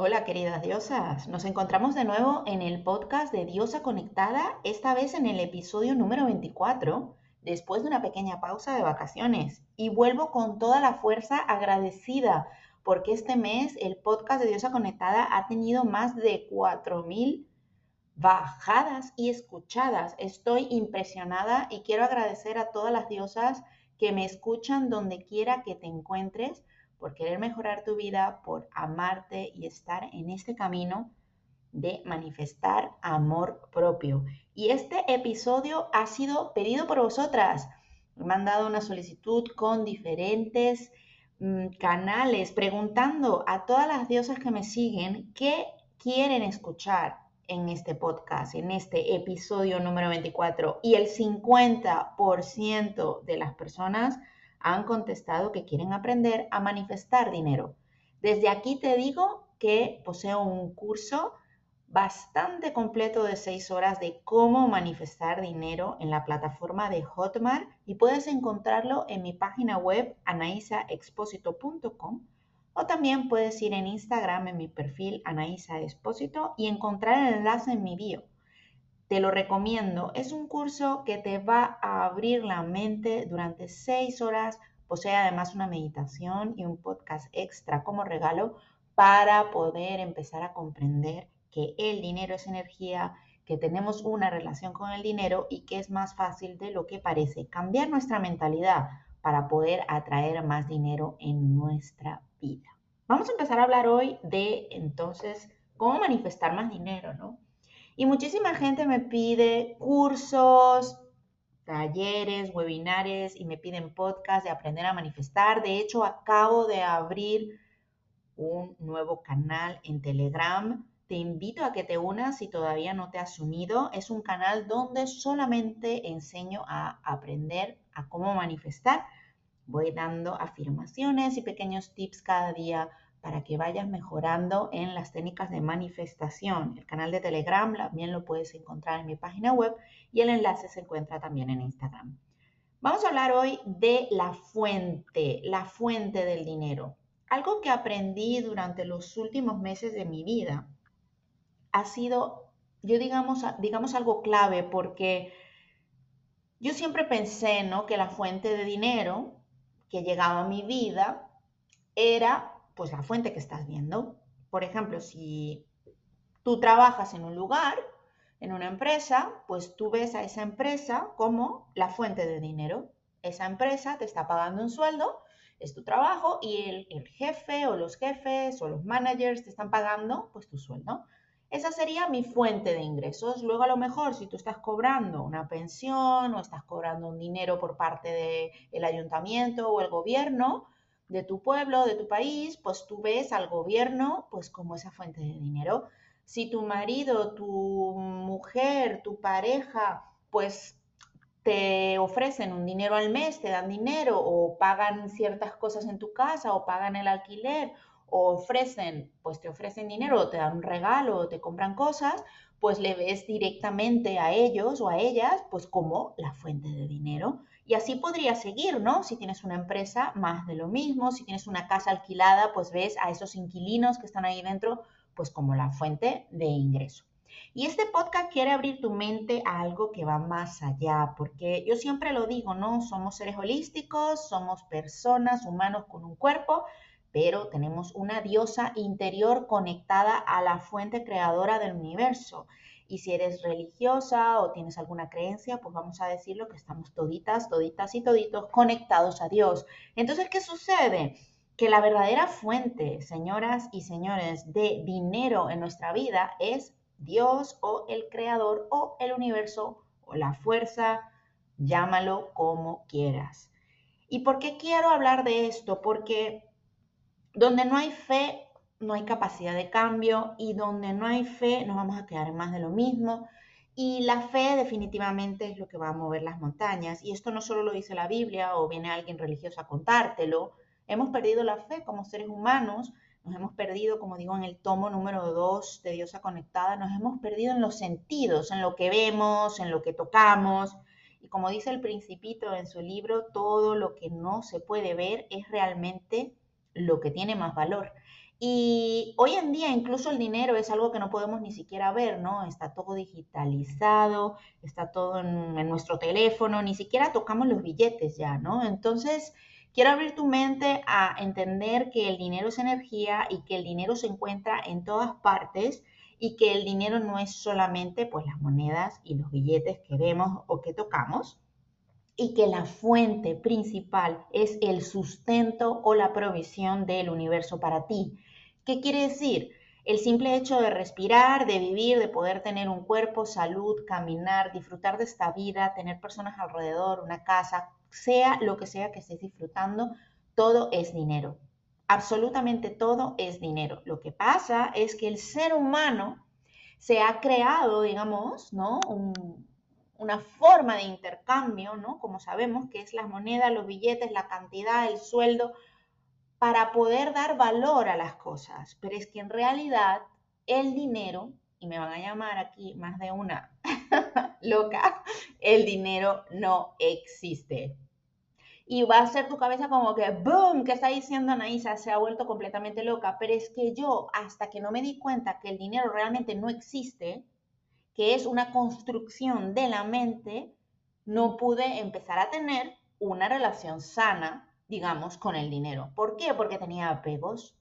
Hola queridas diosas, nos encontramos de nuevo en el podcast de Diosa Conectada, esta vez en el episodio número 24, después de una pequeña pausa de vacaciones. Y vuelvo con toda la fuerza agradecida porque este mes el podcast de Diosa Conectada ha tenido más de 4.000 bajadas y escuchadas. Estoy impresionada y quiero agradecer a todas las diosas que me escuchan donde quiera que te encuentres por querer mejorar tu vida, por amarte y estar en este camino de manifestar amor propio. Y este episodio ha sido pedido por vosotras. Me han dado una solicitud con diferentes mm, canales preguntando a todas las diosas que me siguen qué quieren escuchar en este podcast, en este episodio número 24. Y el 50% de las personas han contestado que quieren aprender a manifestar dinero. Desde aquí te digo que poseo un curso bastante completo de seis horas de cómo manifestar dinero en la plataforma de Hotmart y puedes encontrarlo en mi página web anaisaexposito.com o también puedes ir en Instagram en mi perfil Anaisa y encontrar el enlace en mi bio. Te lo recomiendo. Es un curso que te va a abrir la mente durante seis horas. Posee además una meditación y un podcast extra como regalo para poder empezar a comprender que el dinero es energía, que tenemos una relación con el dinero y que es más fácil de lo que parece. Cambiar nuestra mentalidad para poder atraer más dinero en nuestra vida. Vamos a empezar a hablar hoy de entonces cómo manifestar más dinero, ¿no? Y muchísima gente me pide cursos, talleres, webinares y me piden podcast de aprender a manifestar. De hecho, acabo de abrir un nuevo canal en Telegram. Te invito a que te unas si todavía no te has unido. Es un canal donde solamente enseño a aprender a cómo manifestar. Voy dando afirmaciones y pequeños tips cada día para que vayas mejorando en las técnicas de manifestación. El canal de Telegram también lo puedes encontrar en mi página web y el enlace se encuentra también en Instagram. Vamos a hablar hoy de la fuente, la fuente del dinero. Algo que aprendí durante los últimos meses de mi vida ha sido, yo digamos, digamos algo clave porque yo siempre pensé, ¿no? Que la fuente de dinero que llegaba a mi vida era pues la fuente que estás viendo. Por ejemplo, si tú trabajas en un lugar, en una empresa, pues tú ves a esa empresa como la fuente de dinero. Esa empresa te está pagando un sueldo, es tu trabajo y el, jefe o los jefes o los managers te están pagando pues tu sueldo. Esa sería mi fuente de ingresos. Luego a lo mejor si tú estás cobrando una pensión o estás cobrando un dinero por parte del ayuntamiento o el gobierno, de tu pueblo, de tu país, pues tú ves al gobierno pues como esa fuente de dinero. Si tu marido, tu mujer, tu pareja, pues te ofrecen un dinero al mes, te dan dinero o pagan ciertas cosas en tu casa o pagan el alquiler o ofrecen, pues te ofrecen dinero o te dan un regalo o te compran cosas, pues le ves directamente a ellos o a ellas pues como la fuente de dinero. Y así podría seguir, ¿no? Si tienes una empresa, más de lo mismo. Si tienes una casa alquilada, pues ves a esos inquilinos que están ahí dentro, pues como la fuente de ingreso. Y este podcast quiere abrir tu mente a algo que va más allá, porque yo siempre lo digo, ¿no? Somos seres holísticos, somos personas, humanos con un cuerpo, pero tenemos una diosa interior conectada a la fuente creadora del universo. Y si eres religiosa o tienes alguna creencia, pues vamos a decirlo que estamos toditas, toditas y toditos conectados a Dios. Entonces, ¿qué sucede? Que la verdadera fuente, señoras y señores, de dinero en nuestra vida es Dios o el creador o el universo o la fuerza, llámalo como quieras. ¿Y por qué quiero hablar de esto? Porque donde no hay fe, no hay capacidad de cambio y donde no hay fe nos vamos a quedar más de lo mismo. Y la fe definitivamente es lo que va a mover las montañas. Y esto no solo lo dice la Biblia o viene alguien religioso a contártelo. Hemos perdido la fe como seres humanos, nos hemos perdido, como digo, en el tomo número 2 de Diosa Conectada, nos hemos perdido en los sentidos, en lo que vemos, en lo que tocamos. Y como dice el principito en su libro, todo lo que no se puede ver es realmente lo que tiene más valor. Y hoy en día incluso el dinero es algo que no podemos ni siquiera ver, ¿no? Está todo digitalizado, está todo en, nuestro teléfono, ni siquiera tocamos los billetes ya, ¿no? Entonces, quiero abrir tu mente a entender que el dinero es energía y que el dinero se encuentra en todas partes y que el dinero no es solamente pues las monedas y los billetes que vemos o que tocamos y que la fuente principal es el sustento o la provisión del universo para ti. ¿Qué quiere decir? El simple hecho de respirar, de vivir, de poder tener un cuerpo, salud, caminar, disfrutar de esta vida, tener personas alrededor, una casa, sea lo que sea que estés disfrutando, todo es dinero absolutamente todo es dinero. Lo que pasa es que el ser humano se ha creado, digamos, ¿no? una forma de intercambio, ¿no? Como sabemos, que es las monedas, los billetes, la cantidad, el sueldo, para poder dar valor a las cosas. Pero es que en realidad el dinero, y me van a llamar aquí más de una loca, el dinero no existe y va a ser tu cabeza como que, ¡boom!, ¿qué está diciendo Anaísa? Se ha vuelto completamente loca. Pero es que yo, hasta que no me di cuenta que el dinero realmente no existe, que es una construcción de la mente, no pude empezar a tener una relación sana, digamos, con el dinero. ¿Por qué? Porque tenía apegos,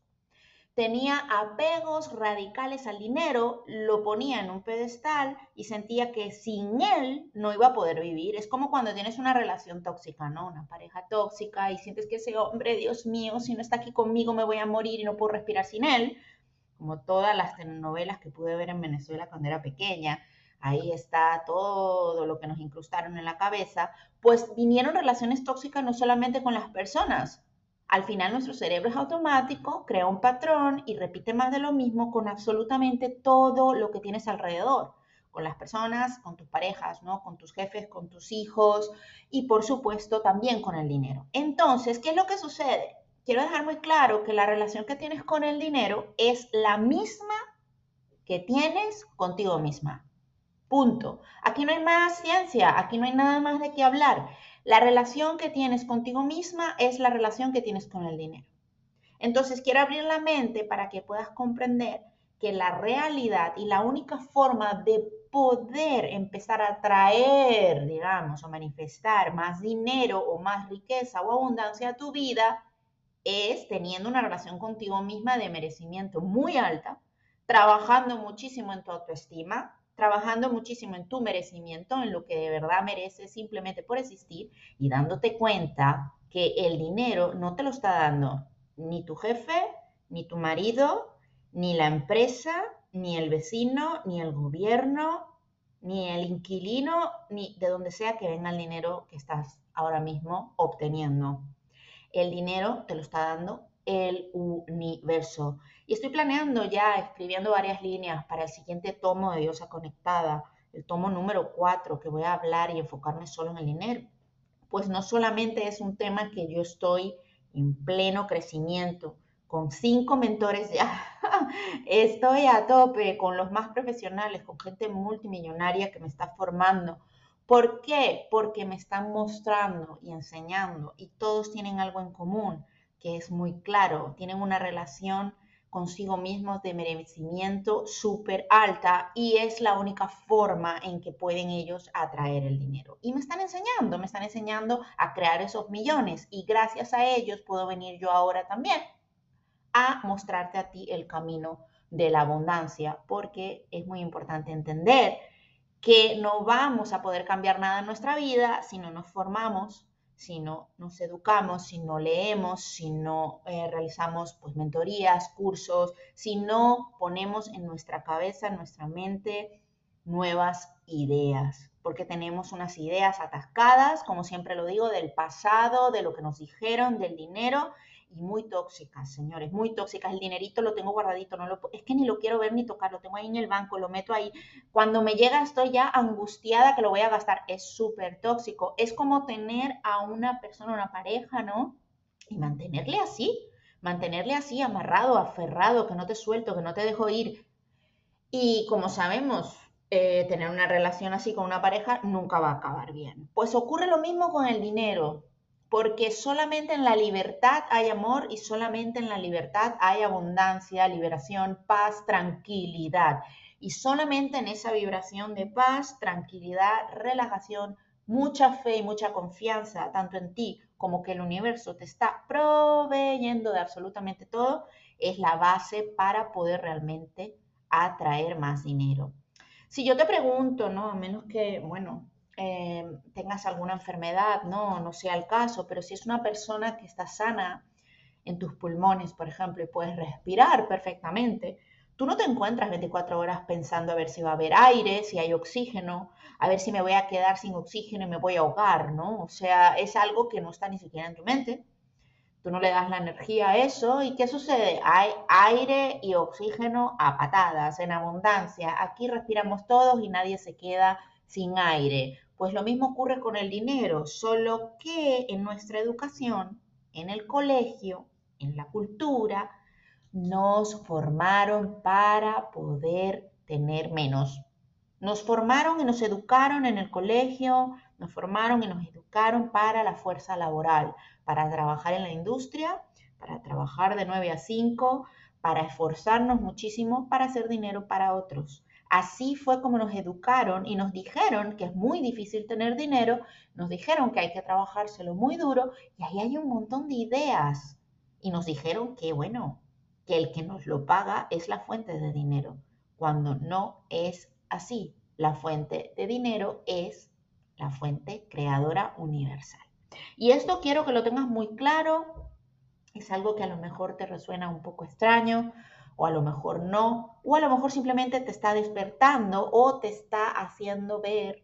tenía apegos radicales al dinero, lo ponía en un pedestal y sentía que sin él no iba a poder vivir. Es como cuando tienes una relación tóxica, ¿no? Una pareja tóxica y sientes que ese hombre, Dios mío, si no está aquí conmigo me voy a morir y no puedo respirar sin él. Como todas las telenovelas que pude ver en Venezuela cuando era pequeña. Ahí está todo lo que nos incrustaron en la cabeza. Pues vinieron relaciones tóxicas no solamente con las personas, al final nuestro cerebro es automático, crea un patrón y repite más de lo mismo con absolutamente todo lo que tienes alrededor, con las personas, con tus parejas, ¿no? con tus jefes, con tus hijos y por supuesto también con el dinero. Entonces, ¿qué es lo que sucede? Quiero dejar muy claro que la relación que tienes con el dinero es la misma que tienes contigo misma. Punto. Aquí no hay más ciencia, aquí no hay nada más de qué hablar. La relación que tienes contigo misma es la relación que tienes con el dinero. Entonces, quiero abrir la mente para que puedas comprender que la realidad y la única forma de poder empezar a traer, digamos, o manifestar más dinero o más riqueza o abundancia a tu vida es teniendo una relación contigo misma de merecimiento muy alta, trabajando muchísimo en tu autoestima, trabajando muchísimo en tu merecimiento, en lo que de verdad mereces simplemente por existir y dándote cuenta que el dinero no te lo está dando ni tu jefe, ni tu marido, ni la empresa, ni el vecino, ni el gobierno, ni el inquilino, ni de donde sea que venga el dinero que estás ahora mismo obteniendo. El dinero te lo está dando el universo. Y estoy planeando ya, escribiendo varias líneas para el siguiente tomo de Diosa Conectada, el tomo número 4, que voy a hablar y enfocarme solo en el dinero. Pues no solamente es un tema que yo estoy en pleno crecimiento, con cinco mentores ya, estoy a tope con los más profesionales, con gente multimillonaria que me está formando. ¿Por qué? Porque me están mostrando y enseñando y todos tienen algo en común que es muy claro, tienen una relación consigo mismos de merecimiento súper alta y es la única forma en que pueden ellos atraer el dinero. Y me están enseñando, me están enseñando a crear esos millones y gracias a ellos puedo venir yo ahora también a mostrarte a ti el camino de la abundancia, porque es muy importante entender que no vamos a poder cambiar nada en nuestra vida si no nos formamos si no nos educamos, si no leemos, si no eh, realizamos pues, mentorías, cursos, si no ponemos en nuestra cabeza, en nuestra mente, nuevas ideas, porque tenemos unas ideas atascadas, como siempre lo digo, del pasado, de lo que nos dijeron, del dinero, y muy tóxicas, señores, muy tóxicas. El dinerito lo tengo guardadito, no lo, es que ni lo quiero ver ni tocar, lo tengo ahí en el banco, lo meto ahí. Cuando me llega estoy ya angustiada que lo voy a gastar. Es súper tóxico. Es como tener a una persona, una pareja, ¿no? Y mantenerle así, mantenerle así, amarrado, aferrado, que no te suelto, que no te dejo ir. Y como sabemos, eh, tener una relación así con una pareja nunca va a acabar bien. Pues ocurre lo mismo con el dinero porque solamente en la libertad hay amor y solamente en la libertad hay abundancia, liberación, paz, tranquilidad. Y solamente en esa vibración de paz, tranquilidad, relajación, mucha fe y mucha confianza, tanto en ti como que el universo te está proveyendo de absolutamente todo, es la base para poder realmente atraer más dinero. Si yo te pregunto, ¿no? A menos que, bueno, eh, tengas alguna enfermedad, ¿no? No sea el caso, pero si es una persona que está sana en tus pulmones, por ejemplo, y puedes respirar perfectamente, tú no te encuentras 24 horas pensando a ver si va a haber aire, si hay oxígeno, a ver si me voy a quedar sin oxígeno y me voy a ahogar, ¿no? O sea, es algo que no está ni siquiera en tu mente. Tú no le das la energía a eso y ¿qué sucede? Hay aire y oxígeno a patadas, en abundancia. Aquí respiramos todos y nadie se queda sin aire. Pues lo mismo ocurre con el dinero, solo que en nuestra educación, en el colegio, en la cultura, nos formaron para poder tener menos. Nos formaron y nos educaron en el colegio, nos formaron y nos educaron para la fuerza laboral, para trabajar en la industria, para trabajar de 9 a 5, para esforzarnos muchísimo para hacer dinero para otros. Así fue como nos educaron y nos dijeron que es muy difícil tener dinero, nos dijeron que hay que trabajárselo muy duro y ahí hay un montón de ideas. Y nos dijeron que, bueno, que el que nos lo paga es la fuente de dinero, cuando no es así. La fuente de dinero es la fuente creadora universal. Y esto quiero que lo tengas muy claro. Es algo que a lo mejor te resuena un poco extraño, o a lo mejor no, o a lo mejor simplemente te está despertando o te está haciendo ver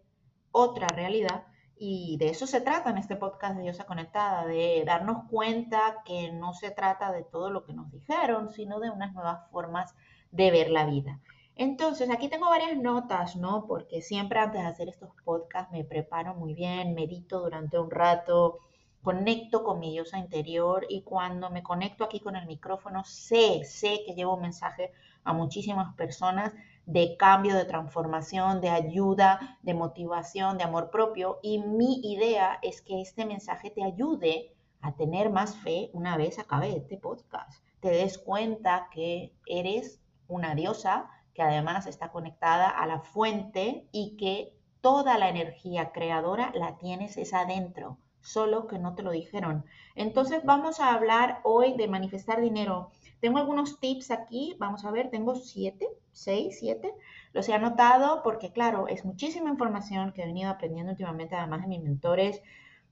otra realidad y de eso se trata en este podcast de Diosa Conectada, de darnos cuenta que no se trata de todo lo que nos dijeron, sino de unas nuevas formas de ver la vida. Entonces, aquí tengo varias notas, ¿no? Porque siempre antes de hacer estos podcasts me preparo muy bien, medito durante un rato, conecto con mi diosa interior y cuando me conecto aquí con el micrófono, sé, sé que llevo un mensaje a muchísimas personas de cambio, de transformación, de ayuda, de motivación, de amor propio. Y mi idea es que este mensaje te ayude a tener más fe una vez acabe este podcast. Te des cuenta que eres una diosa que además está conectada a la fuente y que toda la energía creadora la tienes es adentro, solo que no te lo dijeron. Entonces vamos a hablar hoy de manifestar dinero tengo algunos tips aquí, vamos a ver, tengo siete, seis, siete. Los he anotado porque, claro, es muchísima información que he venido aprendiendo últimamente, además de mis mentores,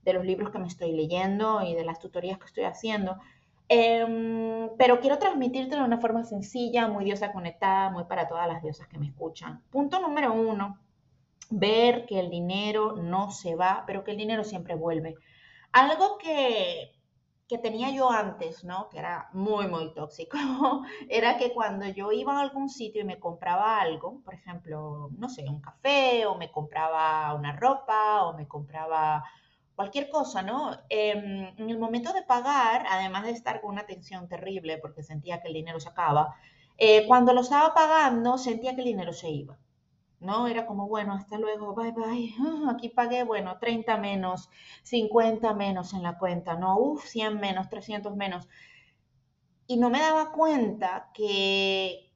de los libros que me estoy leyendo y de las tutorías que estoy haciendo. Em, pero quiero transmitirte de una forma sencilla, muy diosa conectada, muy para todas las diosas que me escuchan. Punto número uno, ver que el dinero no se va, pero que el dinero siempre vuelve. Algo que que tenía yo antes, ¿no? Que era muy, muy tóxico, era que cuando yo iba a algún sitio y me compraba algo, por ejemplo, no sé, un café, o me compraba una ropa, o me compraba cualquier cosa, ¿no? Em, en el momento de pagar, además de estar con una tensión terrible porque sentía que el dinero se acaba, eh, cuando lo estaba pagando sentía que el dinero se iba. ¿No? Era como, bueno, hasta luego, bye bye, ah, aquí pagué, bueno, 30 menos, 50 menos en la cuenta, no, uff, 100 menos, 300 menos. Y no me daba cuenta que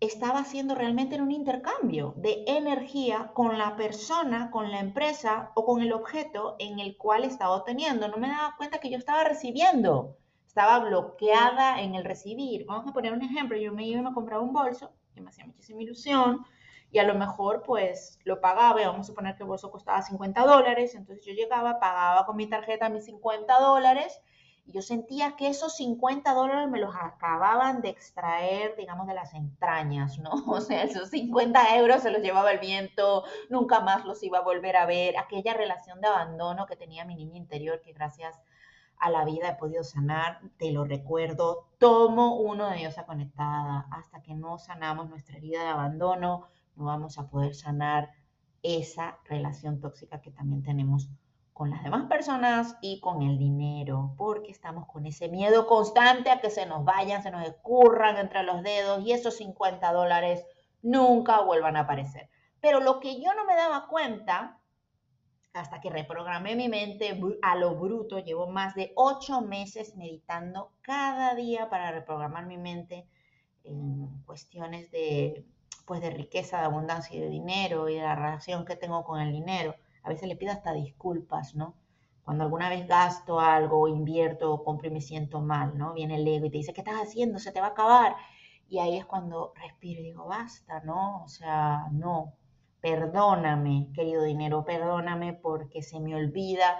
estaba haciendo realmente en un intercambio de energía con la persona, con la empresa o con el objeto en el cual estaba obteniendo. No me daba cuenta que yo estaba recibiendo, estaba bloqueada en el recibir. Vamos a poner un ejemplo, yo me iba y me compraba un bolso, que me hacía muchísima ilusión, y a lo mejor pues lo pagaba, y vamos a suponer que el bolso costaba 50 dólares, entonces yo llegaba, pagaba con mi tarjeta mis 50 dólares y yo sentía que esos 50 dólares me los acababan de extraer, digamos, de las entrañas, ¿no? O sea, esos 50 euros se los llevaba el viento, nunca más los iba a volver a ver, aquella relación de abandono que tenía mi niña interior que gracias a la vida he podido sanar, te lo recuerdo, tomo uno de Diosa Conectada, hasta que no sanamos nuestra herida de abandono, no vamos a poder sanar esa relación tóxica que también tenemos con las demás personas y con el dinero, porque estamos con ese miedo constante a que se nos vayan, se nos escurran entre los dedos y esos 50 dólares nunca vuelvan a aparecer. Pero lo que yo no me daba cuenta hasta que reprogramé mi mente a lo bruto. Llevo más de ocho meses meditando cada día para reprogramar mi mente en cuestiones de, pues, de riqueza, de abundancia y de dinero y de la relación que tengo con el dinero. A veces le pido hasta disculpas, ¿no? Cuando alguna vez gasto algo, invierto, o compro y me siento mal, ¿no? Viene el ego y te dice, ¿qué estás haciendo? Se te va a acabar. Y ahí es cuando respiro y digo, basta, ¿no? O sea, no, Perdóname, querido dinero, perdóname porque se me olvida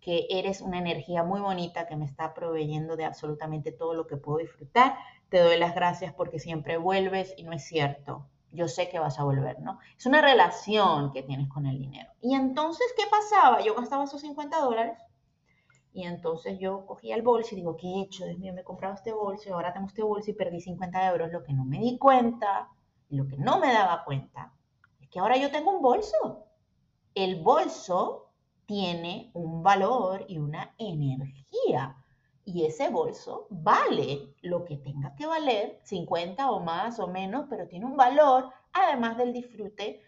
que eres una energía muy bonita que me está proveyendo de absolutamente todo lo que puedo disfrutar. Te doy las gracias porque siempre vuelves y no es cierto. Yo sé que vas a volver, ¿no? Es una relación que tienes con el dinero. Y entonces, ¿qué pasaba? Yo gastaba esos 50 dólares y entonces yo cogía el bolso y digo, ¿qué he hecho? Dios mío, me he comprado este bolso y ahora tengo este bolso y perdí 50 euros. Lo que no me di cuenta, lo que no me daba cuenta, que ahora yo tengo un bolso. El bolso tiene un valor y una energía. Y ese bolso vale lo que tenga que valer, 50 o más o menos, pero tiene un valor, además del disfrute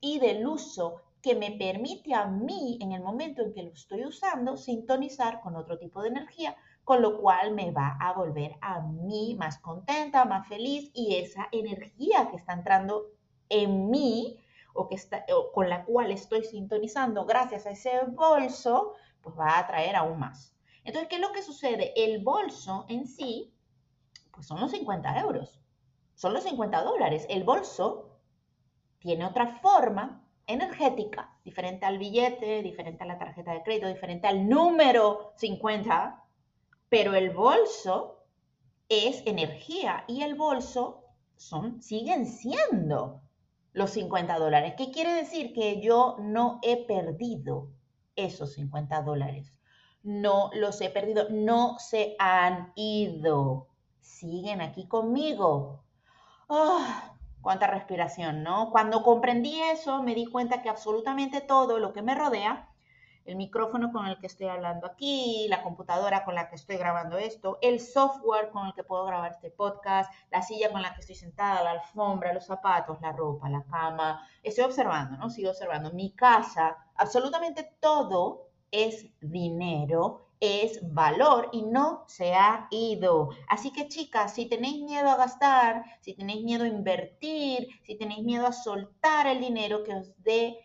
y del uso que me permite a mí, en el momento en que lo estoy usando, sintonizar con otro tipo de energía, con lo cual me va a volver a mí más contenta, más feliz y esa energía que está entrando en mí o, que está, con la cual estoy sintonizando gracias a ese bolso, pues va a atraer aún más. Entonces, ¿qué es lo que sucede? El bolso en sí, pues son los 50 euros, son los 50 dólares. El bolso tiene otra forma energética, diferente al billete, diferente a la tarjeta de crédito, diferente al número 50, pero el bolso es energía y el bolso son, siguen siendo los 50 dólares. ¿Qué quiere decir? Que yo no he perdido esos 50 dólares. No los he perdido, no se han ido. Siguen aquí conmigo. ¡Ah! cuánta respiración, ¿no? Cuando comprendí eso, me di cuenta que absolutamente todo lo que me rodea el micrófono con el que estoy hablando aquí, la computadora con la que estoy grabando esto, el software con el que puedo grabar este podcast, la silla con la que estoy sentada, la alfombra, los zapatos, la ropa, la cama. Estoy observando, ¿no? Sigo observando. Mi casa, absolutamente todo es dinero, es valor y no se ha ido. Así que chicas, si tenéis miedo a gastar, si tenéis miedo a invertir, si tenéis miedo a soltar el dinero que os dé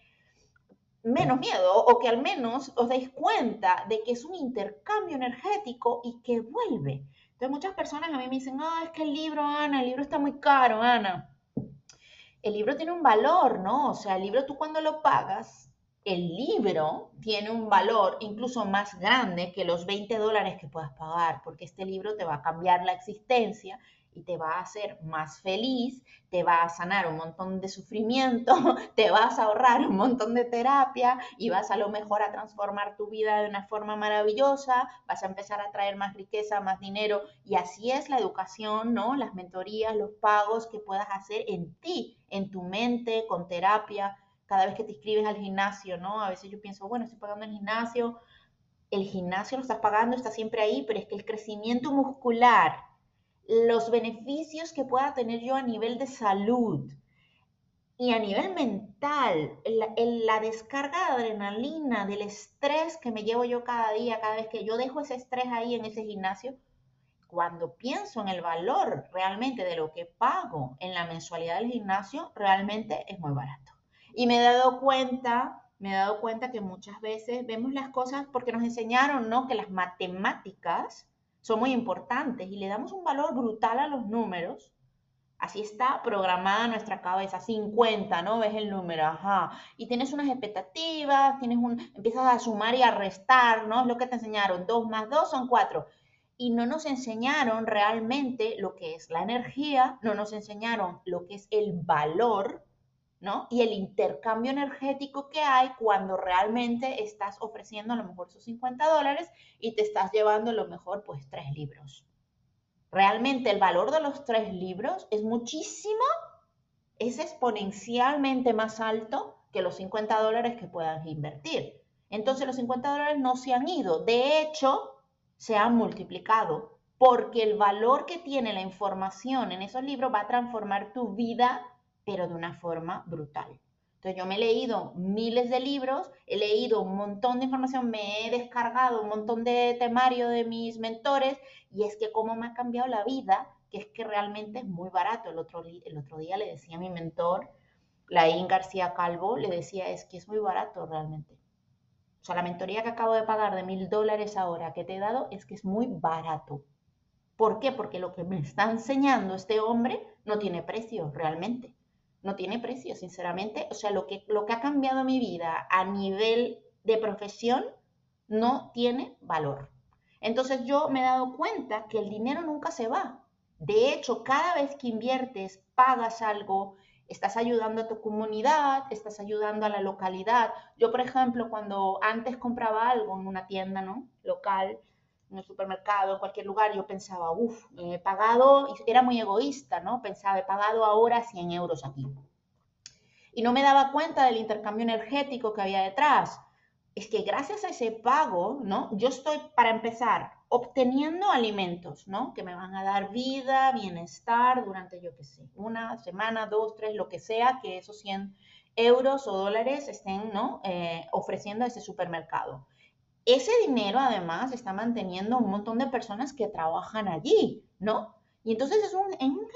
menos miedo o que al menos os deis cuenta de que es un intercambio energético y que vuelve. Entonces muchas personas a mí me dicen, ah, es que el libro, Ana, el libro está muy caro, Ana. El libro tiene un valor, ¿no? O sea, el libro tú cuando lo pagas, el libro tiene un valor incluso más grande que los 20 dólares que puedas pagar, porque este libro te va a cambiar la existencia y te va a hacer más feliz, te va a sanar un montón de sufrimiento, te vas a ahorrar un montón de terapia y vas a lo mejor a transformar tu vida de una forma maravillosa, vas a empezar a traer más riqueza, más dinero y así es la educación, ¿no? Las mentorías, los pagos que puedas hacer en ti, en tu mente, con terapia, cada vez que te inscribes al gimnasio, ¿no? A veces yo pienso, bueno, estoy pagando el gimnasio, el gimnasio lo estás pagando, está siempre ahí, pero es que el crecimiento muscular, los beneficios que pueda tener yo a nivel de salud y a nivel mental, la, descarga de adrenalina, del estrés que me llevo yo cada día, cada vez que yo dejo ese estrés ahí en ese gimnasio, cuando pienso en el valor realmente de lo que pago en la mensualidad del gimnasio, realmente es muy barato. Y me he dado cuenta, me he dado cuenta que muchas veces vemos las cosas porque nos enseñaron, ¿no? Que las matemáticas son muy importantes y le damos un valor brutal a los números. Así está programada nuestra cabeza, 50, ¿no? Ves el número, ajá. Y tienes unas expectativas, tienes un, empiezas a sumar y a restar, ¿no? Es lo que te enseñaron, 2 más 2 son 4. Y no nos enseñaron realmente lo que es la energía, no nos enseñaron lo que es el valor y el intercambio energético que hay cuando realmente estás ofreciendo a lo mejor esos 50 dólares y te estás llevando a lo mejor pues tres libros. Realmente el valor de los tres libros es muchísimo, es exponencialmente más alto que los 50 dólares que puedas invertir. Entonces los 50 dólares no se han ido, de hecho se han multiplicado porque el valor que tiene la información en esos libros va a transformar tu vida pero de una forma brutal. Entonces yo me he leído miles de libros, he leído un montón de información, me he descargado un montón de temario de mis mentores y es que cómo me ha cambiado la vida, que es que realmente es muy barato. El otro, el otro día le decía a mi mentor, Laín García Calvo, le decía, es que es muy barato realmente. O sea, la mentoría que acabo de pagar de mil dólares ahora que te he dado es que es muy barato. ¿Por qué? Porque lo que me está enseñando este hombre no tiene precio realmente no tiene precio, sinceramente. O sea, lo que, lo que ha cambiado mi vida a nivel de profesión no tiene valor. Entonces yo me he dado cuenta que el dinero nunca se va. De hecho, cada vez que inviertes, pagas algo, estás ayudando a tu comunidad, estás ayudando a la localidad. Yo, por ejemplo, cuando antes compraba algo en una tienda ¿no? local, en el supermercado, en cualquier lugar, yo pensaba, uff, he pagado, era muy egoísta, ¿no? Pensaba, he pagado ahora 100 euros aquí. Y no me daba cuenta del intercambio energético que había detrás. Es que gracias a ese pago, ¿no? Yo estoy, para empezar, obteniendo alimentos, ¿no? Que me van a dar vida, bienestar durante, yo qué sé, una semana, dos, tres, lo que sea, que esos 100 euros o dólares estén, ¿no? Eh, ofreciendo ese supermercado. Ese dinero además está manteniendo un montón de personas que trabajan allí, ¿no? Y entonces es un,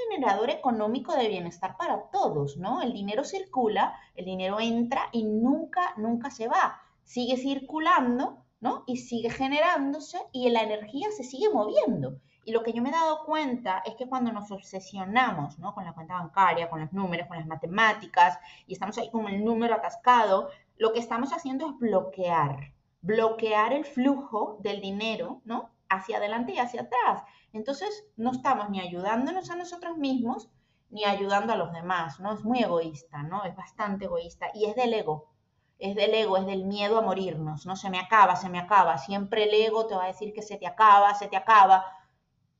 generador económico de bienestar para todos, ¿no? El dinero circula, el dinero entra y nunca, nunca se va. Sigue circulando, ¿no? Y sigue generándose y la energía se sigue moviendo. Y lo que yo me he dado cuenta es que cuando nos obsesionamos, ¿no? Con la cuenta bancaria, con los números, con las matemáticas, y estamos ahí con el número atascado, lo que estamos haciendo es bloquear, bloquear el flujo del dinero, ¿no? Hacia adelante y hacia atrás. Entonces, no estamos ni ayudándonos a nosotros mismos, ni ayudando a los demás, ¿no? Es muy egoísta, ¿no? Es bastante egoísta y es del ego. Es del ego, es del miedo a morirnos, ¿no? Se me acaba, se me acaba. Siempre el ego te va a decir que se te acaba, se te acaba.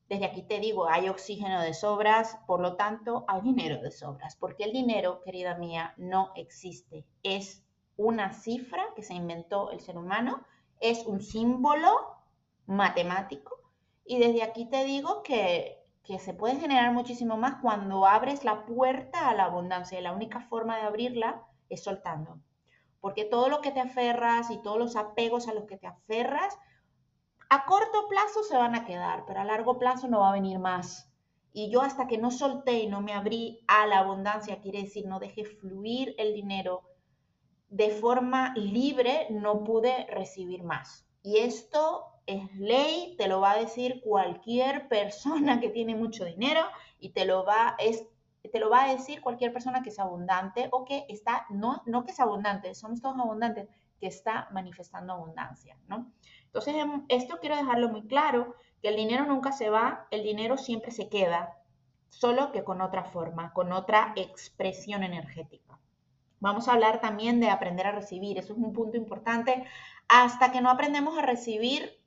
Desde aquí te digo, hay oxígeno de sobras, por lo tanto, hay dinero de sobras, porque el dinero, querida mía, no existe. Es una cifra que se inventó el ser humano, es un símbolo matemático y desde aquí te digo que, que se puede generar muchísimo más cuando abres la puerta a la abundancia y la única forma de abrirla es soltando. Porque todo lo que te aferras y todos los apegos a los que te aferras, a corto plazo se van a quedar, pero a largo plazo no va a venir más. Y yo hasta que no solté y no me abrí a la abundancia, quiere decir, no dejé fluir el dinero, de forma libre no pude recibir más. Y esto es ley, te lo va a decir cualquier persona que tiene mucho dinero y te lo va, es, te lo va a decir cualquier persona que es abundante o que está, no, no que es abundante, somos todos abundantes, que está manifestando abundancia, ¿no? Entonces, em, esto quiero dejarlo muy claro, que el dinero nunca se va, el dinero siempre se queda, solo que con otra forma, con otra expresión energética. Vamos a hablar también de aprender a recibir. Eso es un punto importante. Hasta que no aprendemos a recibir,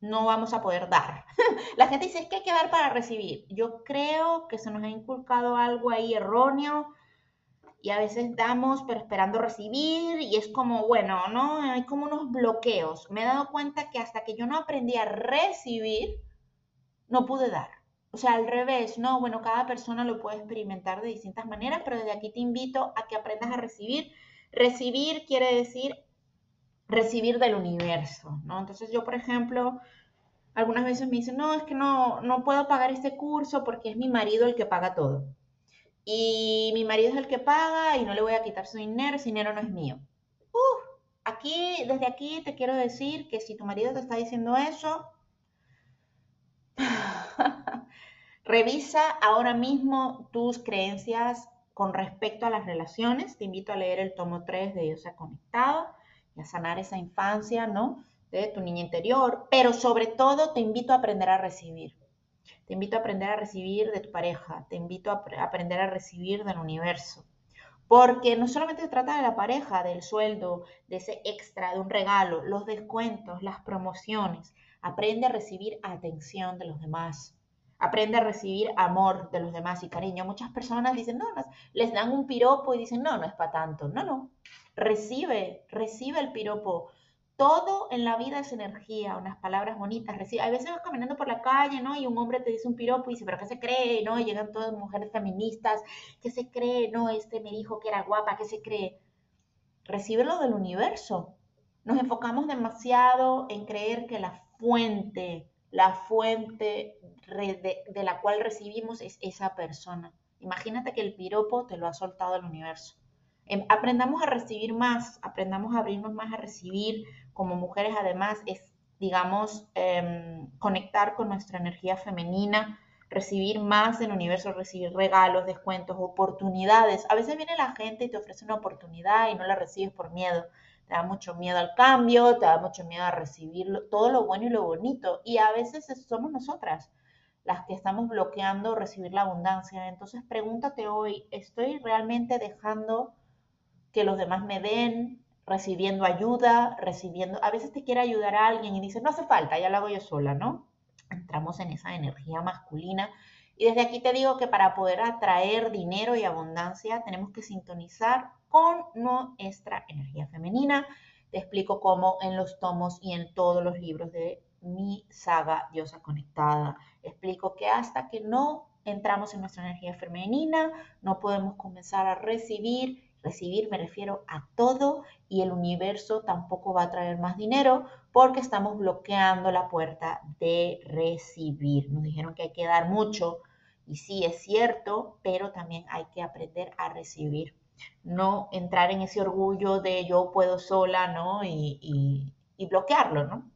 no vamos a poder dar. La gente dice, es que hay que dar para recibir. Yo creo que se nos ha inculcado algo ahí erróneo y a veces damos pero esperando recibir y es como, bueno, ¿no? Hay como unos bloqueos. Me he dado cuenta que hasta que yo no aprendí a recibir, no pude dar. O sea, al revés, ¿no? Bueno, cada persona lo puede experimentar de distintas maneras, pero desde aquí te invito a que aprendas a recibir. Recibir quiere decir recibir del universo, ¿no? Entonces yo, por ejemplo, algunas veces me dicen, no, es que no, no puedo pagar este curso porque es mi marido el que paga todo. Y mi marido es el que paga y no le voy a quitar su dinero, ese dinero no es mío. Uh, aquí, desde aquí te quiero decir que si tu marido te está diciendo eso, Revisa ahora mismo tus creencias con respecto a las relaciones. Te invito a leer el tomo 3 de Dios ha conectado y a sanar esa infancia, ¿no? De tu niña interior, pero sobre todo te invito a aprender a recibir. Te invito a aprender a recibir de tu pareja, te invito a aprender a recibir del universo. Porque no solamente se trata de la pareja, del sueldo, de ese extra, de un regalo, los descuentos, las promociones. Aprende a recibir atención de los demás. Aprende a recibir amor de los demás y cariño. Muchas personas dicen, no, no, les dan un piropo y dicen, no, no es para tanto. No, no. Recibe, recibe el piropo. todo en la vida es energía, unas palabras bonitas. A veces vas caminando por la calle, ¿no? Y un hombre te dice un piropo y dice, pero ¿qué se cree? ¿No? Y llegan todas mujeres feministas, ¿qué se cree? No, este me dijo que era guapa, ¿qué se cree? Recíbelo del universo. Nos enfocamos demasiado en creer que la fuente, la fuente de, la cual recibimos es esa persona. Imagínate que el piropo te lo ha soltado el universo. Em, aprendamos a recibir más, aprendamos a abrirnos más a recibir como mujeres además es, digamos, em, conectar con nuestra energía femenina, recibir más del universo, recibir regalos, descuentos, oportunidades. A veces viene la gente y te ofrece una oportunidad y no la recibes por miedo. Te da mucho miedo al cambio, te da mucho miedo a recibir todo lo bueno y lo bonito. Y a veces somos nosotras las que estamos bloqueando recibir la abundancia. Entonces pregúntate hoy, ¿estoy realmente dejando que los demás me den, recibiendo ayuda, recibiendo, a veces te quiere ayudar a alguien y dice, no hace falta, ya lo hago yo sola, ¿no? Entramos en esa energía masculina. Y desde aquí te digo que para poder atraer dinero y abundancia tenemos que sintonizar con nuestra energía femenina. Te explico cómo en los tomos y en todos los libros de mi saga Diosa Conectada. Explico que hasta que no entramos en nuestra energía femenina, no podemos comenzar a recibir Recibir me refiero a todo y el universo tampoco va a traer más dinero porque estamos bloqueando la puerta de recibir. Nos dijeron que hay que dar mucho y sí es cierto, pero también hay que aprender a recibir. No entrar en ese orgullo de yo puedo sola, ¿no? Y, bloquearlo, ¿no?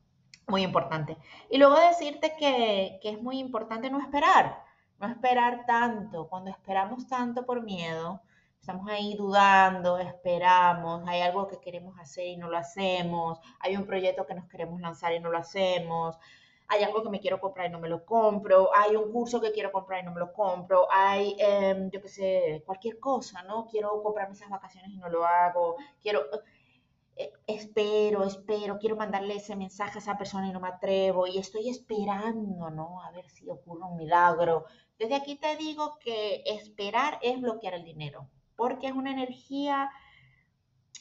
Muy importante. Y luego decirte que, que es muy importante no esperar, no esperar tanto. Cuando esperamos tanto por miedo, estamos ahí dudando, esperamos, hay algo que queremos hacer y no lo hacemos, hay un proyecto que nos queremos lanzar y no lo hacemos, hay algo que me quiero comprar y no me lo compro, hay un curso que quiero comprar y no me lo compro, hay, em, yo qué sé, cualquier cosa, ¿no? Quiero comprarme esas vacaciones y no lo hago, quiero, eh, espero, espero, quiero mandarle ese mensaje a esa persona y no me atrevo y estoy esperando, ¿no? A ver si ocurre un milagro. Desde aquí te digo que esperar es bloquear el dinero porque es una energía,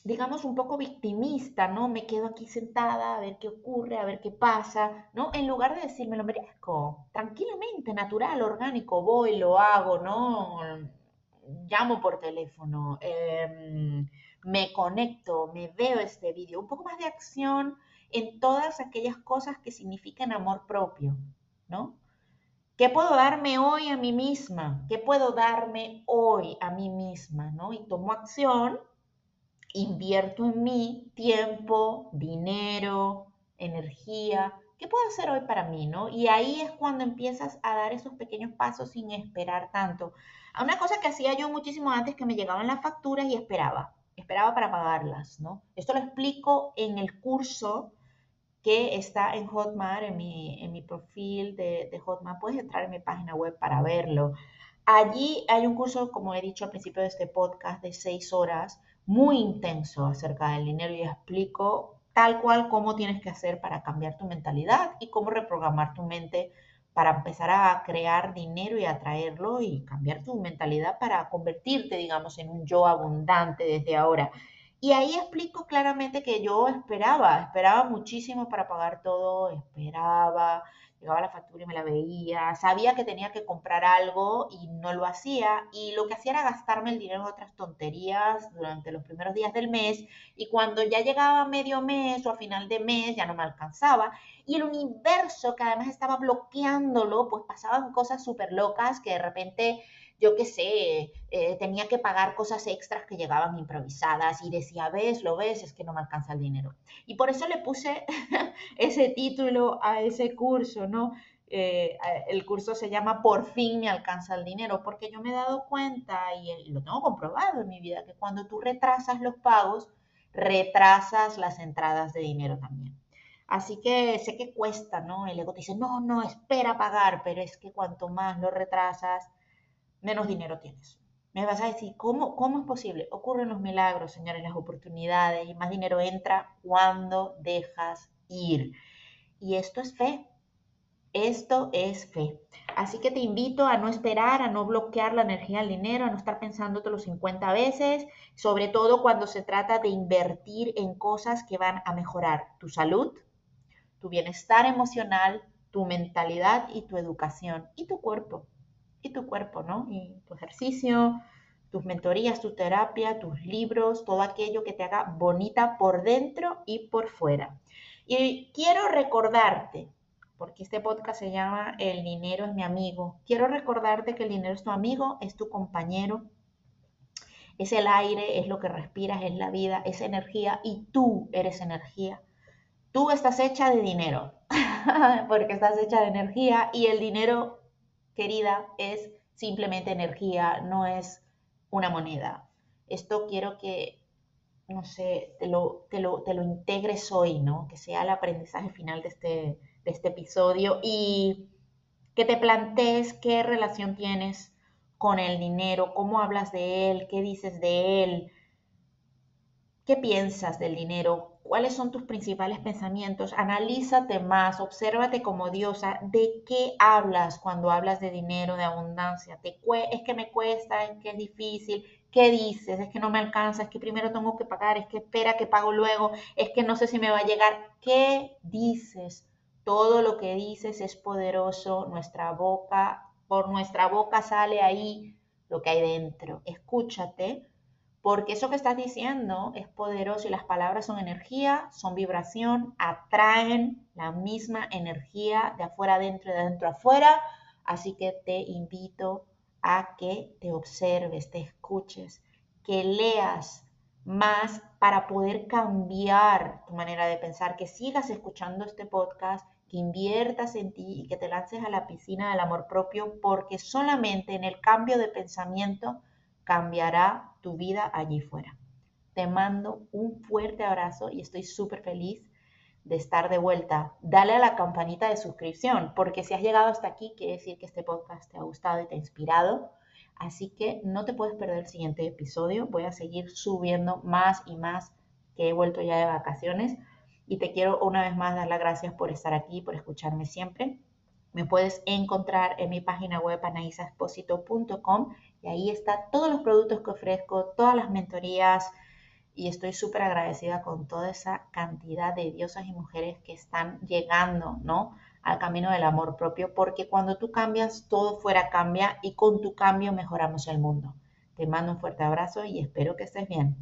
digamos, un poco victimista, ¿no? Me quedo aquí sentada a ver qué ocurre, a ver qué pasa, ¿no? En lugar de decir, me lo merezco, tranquilamente, natural, orgánico, voy, lo hago, ¿no? Llamo por teléfono, em, me conecto, me veo este vídeo, un poco más de acción en todas aquellas cosas que significan amor propio, ¿no? ¿Qué puedo darme hoy a mí misma? ¿Qué puedo darme hoy a mí misma? ¿no? Y tomo acción, invierto en mí tiempo, dinero, energía. ¿Qué puedo hacer hoy para mí? ¿no? Y ahí es cuando empiezas a dar esos pequeños pasos sin esperar tanto. A una cosa que hacía yo muchísimo antes que me llegaban las facturas y esperaba, esperaba para pagarlas, ¿no? Esto lo explico en el curso que está en Hotmart, en mi, en mi perfil de, de, Hotmart. Puedes entrar en mi página web para verlo. Allí hay un curso, como he dicho al principio de este podcast, de seis horas, muy intenso acerca del dinero y explico tal cual cómo tienes que hacer para cambiar tu mentalidad y cómo reprogramar tu mente para empezar a crear dinero y atraerlo y cambiar tu mentalidad para convertirte, digamos, en un yo abundante desde ahora. Y ahí explico claramente que yo esperaba, esperaba muchísimo para pagar todo, esperaba, llegaba la factura y me la veía, sabía que tenía que comprar algo y no lo hacía, y lo que hacía era gastarme el dinero en otras tonterías durante los primeros días del mes, y cuando ya llegaba medio mes o a final de mes ya no me alcanzaba, y el universo que además estaba bloqueándolo, pues pasaban cosas súper locas que de repente yo qué sé, eh, tenía que pagar cosas extras que llegaban improvisadas y decía, ves, lo ves, es que no me alcanza el dinero. Y por eso le puse ese título a ese curso, ¿no? Eh, el curso se llama Por fin me alcanza el dinero, porque yo me he dado cuenta y lo tengo comprobado en mi vida, que cuando tú retrasas los pagos, retrasas las entradas de dinero también. Así que sé que cuesta, ¿no? El ego te dice, no, no, espera pagar, pero es que cuanto más lo retrasas, menos dinero tienes. Me vas a decir, ¿cómo, ¿cómo es posible? Ocurren los milagros, señores, las oportunidades y más dinero entra cuando dejas ir. Y esto es fe. Esto es fe. Así que te invito a no esperar, a no bloquear la energía del dinero, a no estar los 50 veces, sobre todo cuando se trata de invertir en cosas que van a mejorar tu salud, tu bienestar emocional, tu mentalidad y tu educación y tu cuerpo. Y tu cuerpo, ¿no? Y tu ejercicio, tus mentorías, tu terapia, tus libros, todo aquello que te haga bonita por dentro y por fuera. Y quiero recordarte, porque este podcast se llama El dinero es mi amigo, quiero recordarte que el dinero es tu amigo, es tu compañero, es el aire, es lo que respiras, es la vida, es energía y tú eres energía. Tú estás hecha de dinero, porque estás hecha de energía y el dinero, querida, es simplemente energía, no es una moneda. Esto quiero que, no sé, te lo, te lo, te lo integres hoy, ¿no? Que sea el aprendizaje final de este, de este episodio y que te plantees qué relación tienes con el dinero, cómo hablas de él, qué dices de él, qué piensas del dinero, cuáles son tus principales pensamientos, analízate más, obsérvate como diosa, de qué hablas cuando hablas de dinero, de abundancia, ¿Te es que me cuesta, es que es difícil, ¿Qué dices? Es que no me alcanza, es que primero tengo que pagar, es que espera que pago luego, es que no sé si me va a llegar. ¿Qué dices? Todo lo que dices es poderoso, nuestra boca, por nuestra boca sale ahí lo que hay dentro. Escúchate, porque eso que estás diciendo es poderoso y las palabras son energía, son vibración, atraen la misma energía de afuera adentro y de adentro afuera. Así que te invito a que te observes, te escuches, que leas más para poder cambiar tu manera de pensar, que sigas escuchando este podcast, que inviertas en ti y que te lances a la piscina del amor propio, porque solamente en el cambio de pensamiento cambiará tu vida allí fuera. Te mando un fuerte abrazo y estoy súper feliz de estar de vuelta, dale a la campanita de suscripción, porque si has llegado hasta aquí, quiere decir que este podcast te ha gustado y te ha inspirado. Así que no te puedes perder el siguiente episodio. Voy a seguir subiendo más y más que he vuelto ya de vacaciones. Y te quiero una vez más dar las gracias por estar aquí, por escucharme siempre. Me puedes encontrar en mi página web anaisaesposito.com y ahí está todos los productos que ofrezco, todas las mentorías, y estoy súper agradecida con toda esa cantidad de diosas y mujeres que están llegando, ¿no? Al camino del amor propio, porque cuando tú cambias, todo fuera cambia y con tu cambio mejoramos el mundo. Te mando un fuerte abrazo y espero que estés bien.